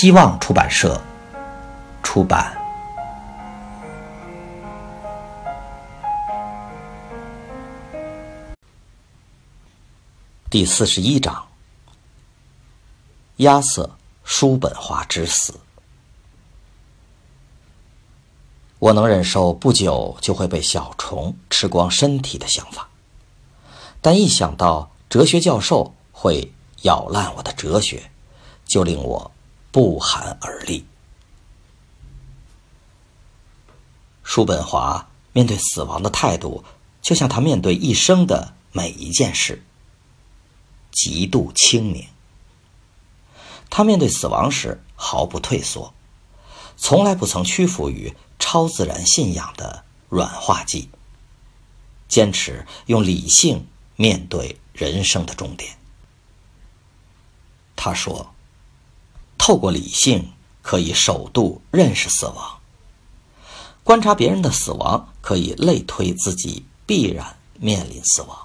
希望出版社出版。第四十一章：亚瑟·叔本华之死。我能忍受不久就会被小虫吃光身体的想法，但一想到哲学教授会咬烂我的哲学，就令我。不寒而栗。叔本华面对死亡的态度，就像他面对一生的每一件事，极度清明。他面对死亡时毫不退缩，从来不曾屈服于超自然信仰的软化剂，坚持用理性面对人生的终点。他说。透过理性，可以首度认识死亡；观察别人的死亡，可以类推自己必然面临死亡。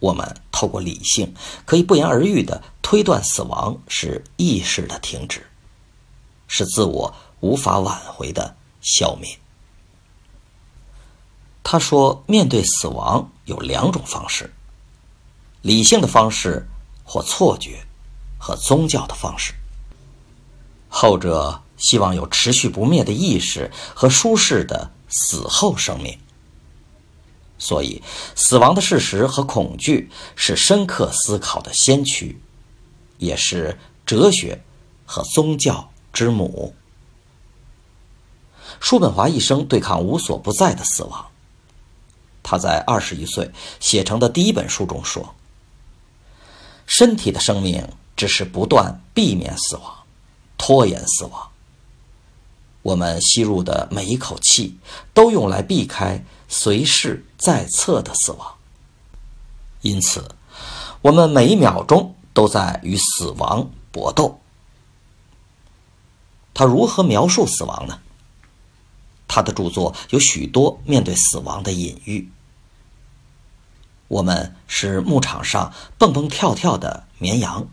我们透过理性，可以不言而喻的推断死亡是意识的停止，是自我无法挽回的消灭。他说：“面对死亡有两种方式：理性的方式，或错觉。”和宗教的方式，后者希望有持续不灭的意识和舒适的死后生命。所以，死亡的事实和恐惧是深刻思考的先驱，也是哲学和宗教之母。叔本华一生对抗无所不在的死亡。他在二十余岁写成的第一本书中说：“身体的生命。”只是不断避免死亡，拖延死亡。我们吸入的每一口气，都用来避开随时在侧的死亡。因此，我们每一秒钟都在与死亡搏斗。他如何描述死亡呢？他的著作有许多面对死亡的隐喻。我们是牧场上蹦蹦跳跳的绵羊。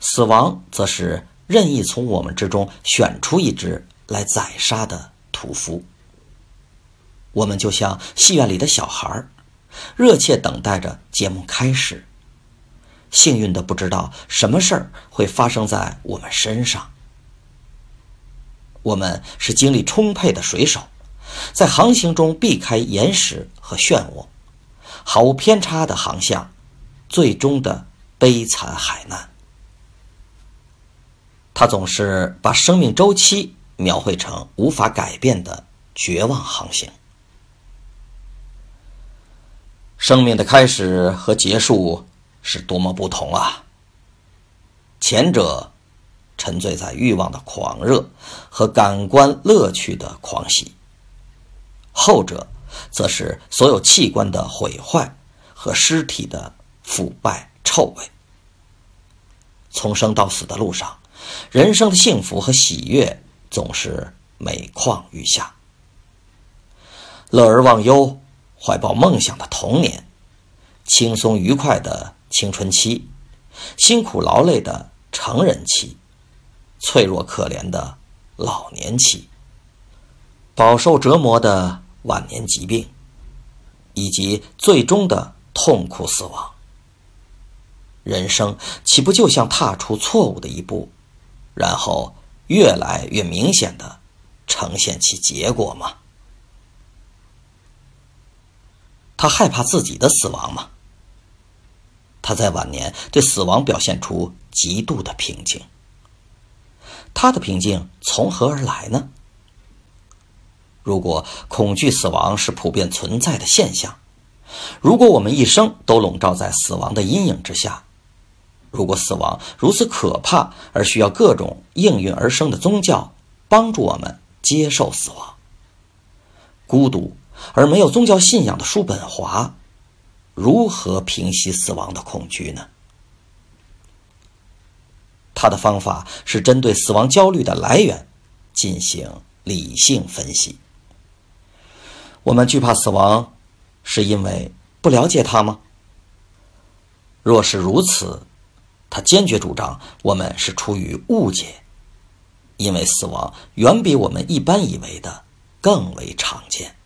死亡则是任意从我们之中选出一只来宰杀的屠夫。我们就像戏院里的小孩热切等待着节目开始。幸运的不知道什么事儿会发生在我们身上。我们是精力充沛的水手，在航行中避开岩石和漩涡，毫无偏差的航向，最终的悲惨海难。他总是把生命周期描绘成无法改变的绝望航行。生命的开始和结束是多么不同啊！前者沉醉在欲望的狂热和感官乐趣的狂喜，后者则是所有器官的毁坏和尸体的腐败臭味。从生到死的路上。人生的幸福和喜悦总是每况愈下。乐而忘忧、怀抱梦想的童年，轻松愉快的青春期，辛苦劳累的成人期，脆弱可怜的老年期，饱受折磨的晚年疾病，以及最终的痛苦死亡。人生岂不就像踏出错误的一步？然后越来越明显的呈现其结果吗？他害怕自己的死亡吗？他在晚年对死亡表现出极度的平静。他的平静从何而来呢？如果恐惧死亡是普遍存在的现象，如果我们一生都笼罩在死亡的阴影之下，如果死亡如此可怕，而需要各种应运而生的宗教帮助我们接受死亡，孤独而没有宗教信仰的叔本华，如何平息死亡的恐惧呢？他的方法是针对死亡焦虑的来源进行理性分析。我们惧怕死亡，是因为不了解它吗？若是如此，他坚决主张，我们是出于误解，因为死亡远比我们一般以为的更为常见。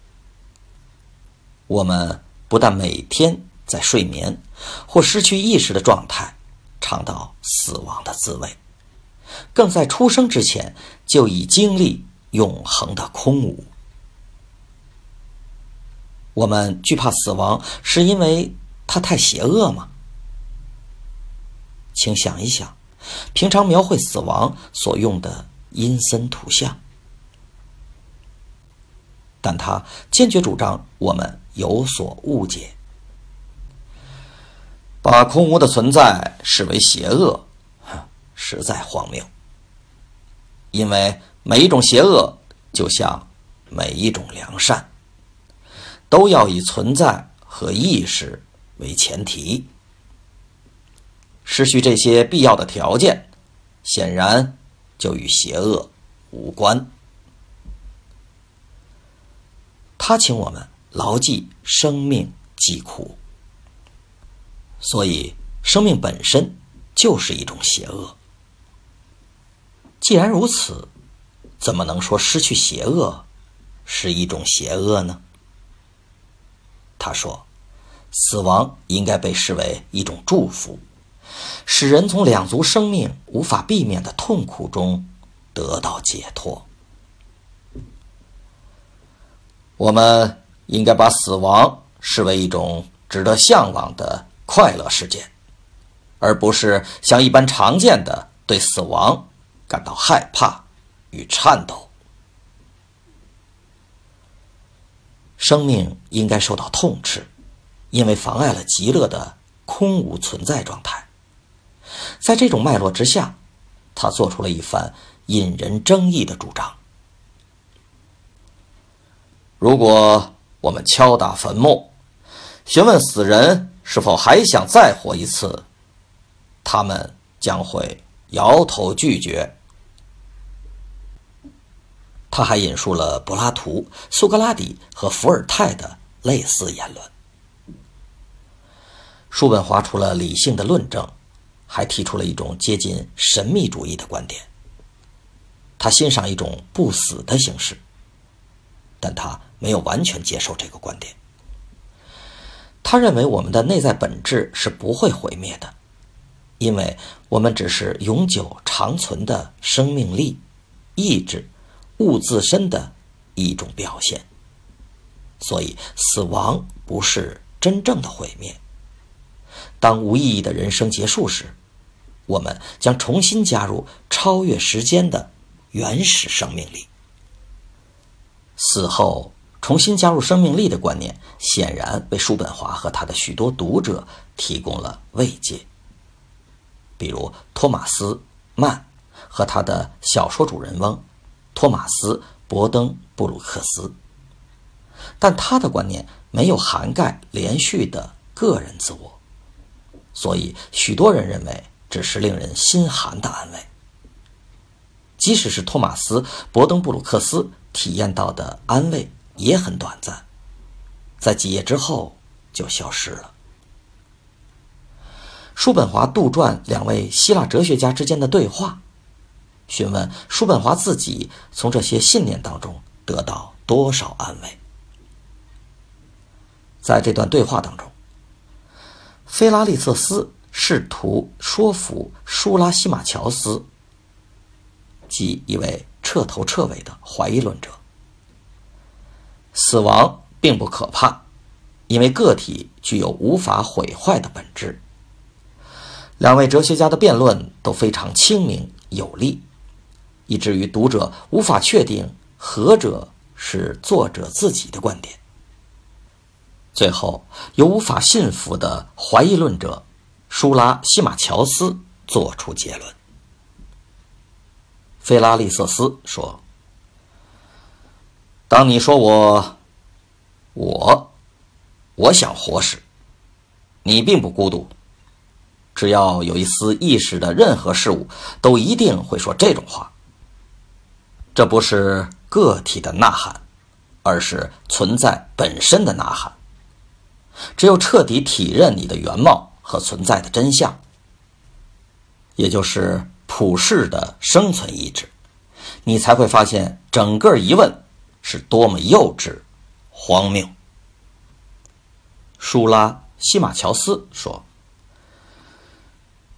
我们不但每天在睡眠或失去意识的状态尝到死亡的滋味，更在出生之前就已经历永恒的空无。我们惧怕死亡，是因为它太邪恶吗？请想一想，平常描绘死亡所用的阴森图像。但他坚决主张我们有所误解，把空无的存在视为邪恶，实在荒谬。因为每一种邪恶，就像每一种良善，都要以存在和意识为前提。失去这些必要的条件，显然就与邪恶无关。他请我们牢记生命疾苦，所以生命本身就是一种邪恶。既然如此，怎么能说失去邪恶是一种邪恶呢？他说，死亡应该被视为一种祝福。使人从两足生命无法避免的痛苦中得到解脱。我们应该把死亡视为一种值得向往的快乐事件，而不是像一般常见的对死亡感到害怕与颤抖。生命应该受到痛斥，因为妨碍了极乐的空无存在状态。在这种脉络之下，他做出了一番引人争议的主张。如果我们敲打坟墓，询问死人是否还想再活一次，他们将会摇头拒绝。他还引述了柏拉图、苏格拉底和伏尔泰的类似言论。叔本华除了理性的论证。还提出了一种接近神秘主义的观点。他欣赏一种不死的形式，但他没有完全接受这个观点。他认为我们的内在本质是不会毁灭的，因为我们只是永久长存的生命力、意志、物自身的一种表现。所以，死亡不是真正的毁灭。当无意义的人生结束时，我们将重新加入超越时间的原始生命力。死后重新加入生命力的观念，显然为叔本华和他的许多读者提供了慰藉。比如托马斯·曼和他的小说主人翁托马斯·伯登布鲁克斯，但他的观念没有涵盖连续的个人自我，所以许多人认为。只是令人心寒的安慰。即使是托马斯·伯登布鲁克斯体验到的安慰也很短暂，在几页之后就消失了。叔本华杜撰两位希腊哲学家之间的对话，询问叔本华自己从这些信念当中得到多少安慰。在这段对话当中，菲拉利瑟斯。试图说服舒拉西马乔斯，即一位彻头彻尾的怀疑论者。死亡并不可怕，因为个体具有无法毁坏的本质。两位哲学家的辩论都非常清明有力，以至于读者无法确定何者是作者自己的观点。最后，由无法信服的怀疑论者。舒拉西马乔斯做出结论。菲拉利瑟斯说：“当你说我，我，我想活时，你并不孤独。只要有一丝意识的任何事物，都一定会说这种话。这不是个体的呐喊，而是存在本身的呐喊。只有彻底体认你的原貌和存在的真相，也就是普世的生存意志。”你才会发现，整个疑问是多么幼稚、荒谬。舒拉西马乔斯说：“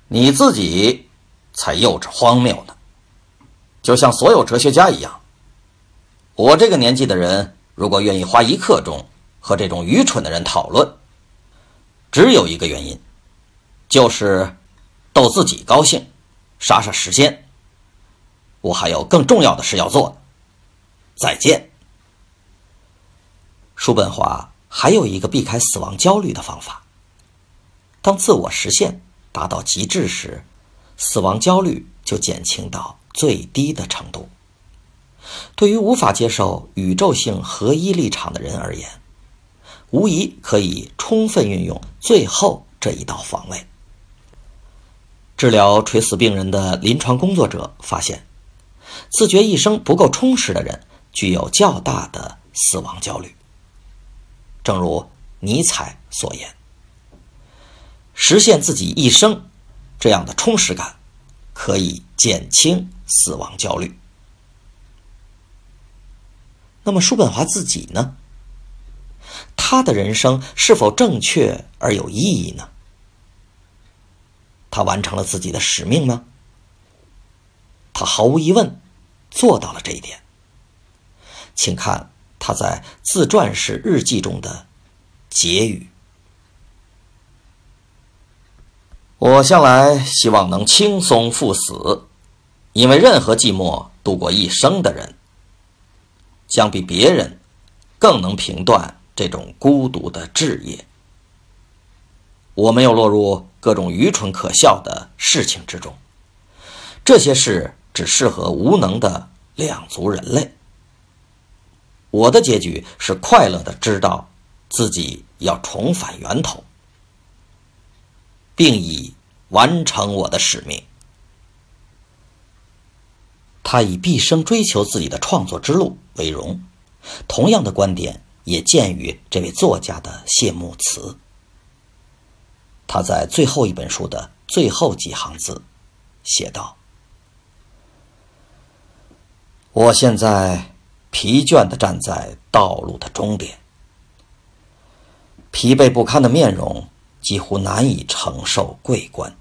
你自己才幼稚荒谬呢，就像所有哲学家一样。我这个年纪的人，如果愿意花一刻钟和这种愚蠢的人讨论，只有一个原因，就是逗自己高兴，杀杀时间。”我还有更重要的事要做。再见。叔本华还有一个避开死亡焦虑的方法。当自我实现达到极致时，死亡焦虑就减轻到最低的程度。对于无法接受宇宙性合一立场的人而言，无疑可以充分运用最后这一道防卫。治疗垂死病人的临床工作者发现。自觉一生不够充实的人，具有较大的死亡焦虑。正如尼采所言：“实现自己一生这样的充实感，可以减轻死亡焦虑。”那么，叔本华自己呢？他的人生是否正确而有意义呢？他完成了自己的使命吗？他毫无疑问。做到了这一点，请看他在自传式日记中的结语：“我向来希望能轻松赴死，因为任何寂寞度过一生的人，将比别人更能评断这种孤独的志业。我没有落入各种愚蠢可笑的事情之中，这些事。”只适合无能的两族人类。我的结局是快乐的，知道自己要重返源头，并以完成我的使命。他以毕生追求自己的创作之路为荣。同样的观点也见于这位作家的谢幕词。他在最后一本书的最后几行字写道。我现在疲倦地站在道路的终点，疲惫不堪的面容几乎难以承受桂冠。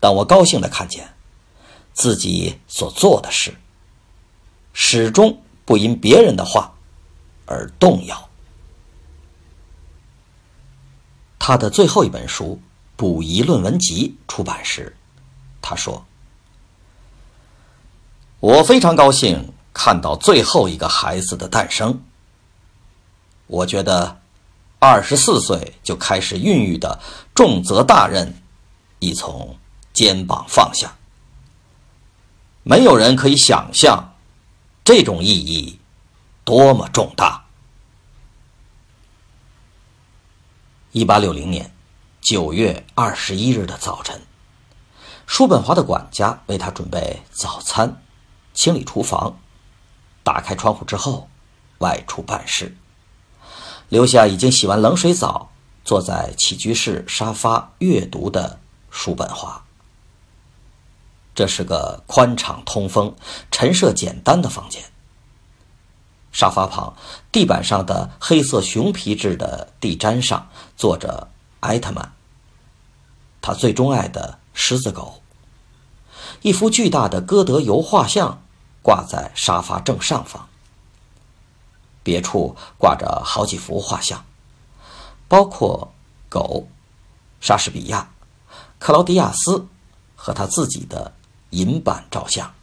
但我高兴地看见自己所做的事，始终不因别人的话而动摇。他的最后一本书《补遗论文集》出版时，他说。我非常高兴看到最后一个孩子的诞生。我觉得，二十四岁就开始孕育的重责大任，已从肩膀放下。没有人可以想象，这种意义多么重大。一八六零年九月二十一日的早晨，叔本华的管家为他准备早餐。清理厨房，打开窗户之后，外出办事，留下已经洗完冷水澡，坐在起居室沙发阅读的叔本华。这是个宽敞通风、陈设简单的房间。沙发旁，地板上的黑色熊皮质的地毡上坐着艾特曼，他最钟爱的狮子狗。一幅巨大的歌德油画像。挂在沙发正上方，别处挂着好几幅画像，包括狗、莎士比亚、克劳迪亚斯和他自己的银版照相。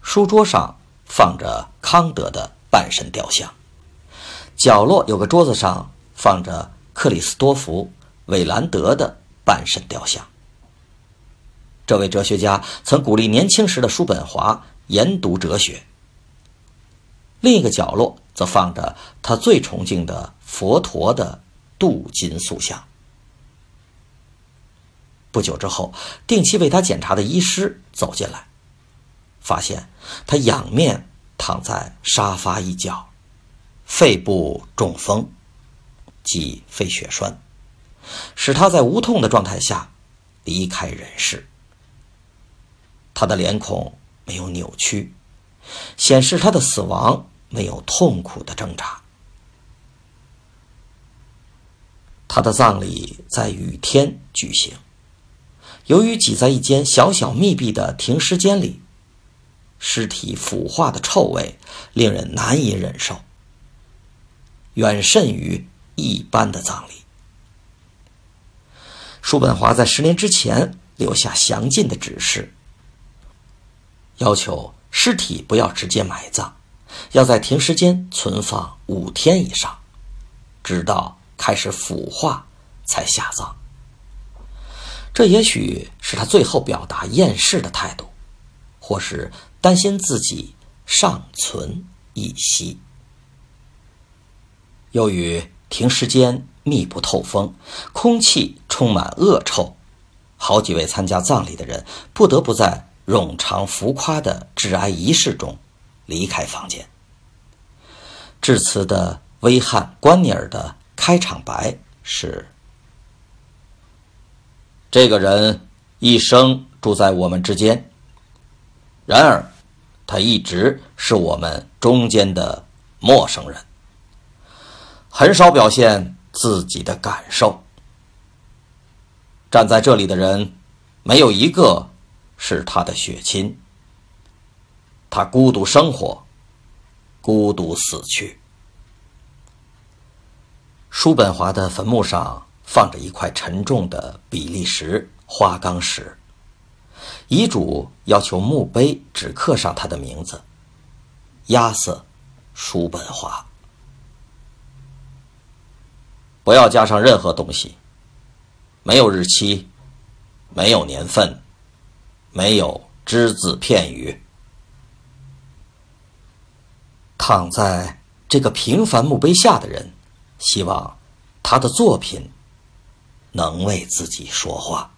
书桌上放着康德的半身雕像，角落有个桌子上放着克里斯多夫韦兰德的半身雕像。这位哲学家曾鼓励年轻时的叔本华研读哲学。另一个角落则放着他最崇敬的佛陀的镀金塑像。不久之后，定期为他检查的医师走进来，发现他仰面躺在沙发一角，肺部中风，即肺血栓，使他在无痛的状态下离开人世。他的脸孔没有扭曲，显示他的死亡。没有痛苦的挣扎。他的葬礼在雨天举行，由于挤在一间小小密闭的停尸间里，尸体腐化的臭味令人难以忍受，远甚于一般的葬礼。叔本华在十年之前留下详尽的指示，要求尸体不要直接埋葬。要在停尸间存放五天以上，直到开始腐化才下葬。这也许是他最后表达厌世的态度，或是担心自己尚存一息。由于停尸间密不透风，空气充满恶臭，好几位参加葬礼的人不得不在冗长浮夸的致哀仪式中。离开房间。致辞的威汉·关尼尔的开场白是：“这个人一生住在我们之间，然而他一直是我们中间的陌生人，很少表现自己的感受。站在这里的人，没有一个是他的血亲。”他孤独生活，孤独死去。叔本华的坟墓上放着一块沉重的比利时花岗石，遗嘱要求墓碑只刻上他的名字：亚瑟·叔本华。不要加上任何东西，没有日期，没有年份，没有只字片语。躺在这个平凡墓碑下的人，希望他的作品能为自己说话。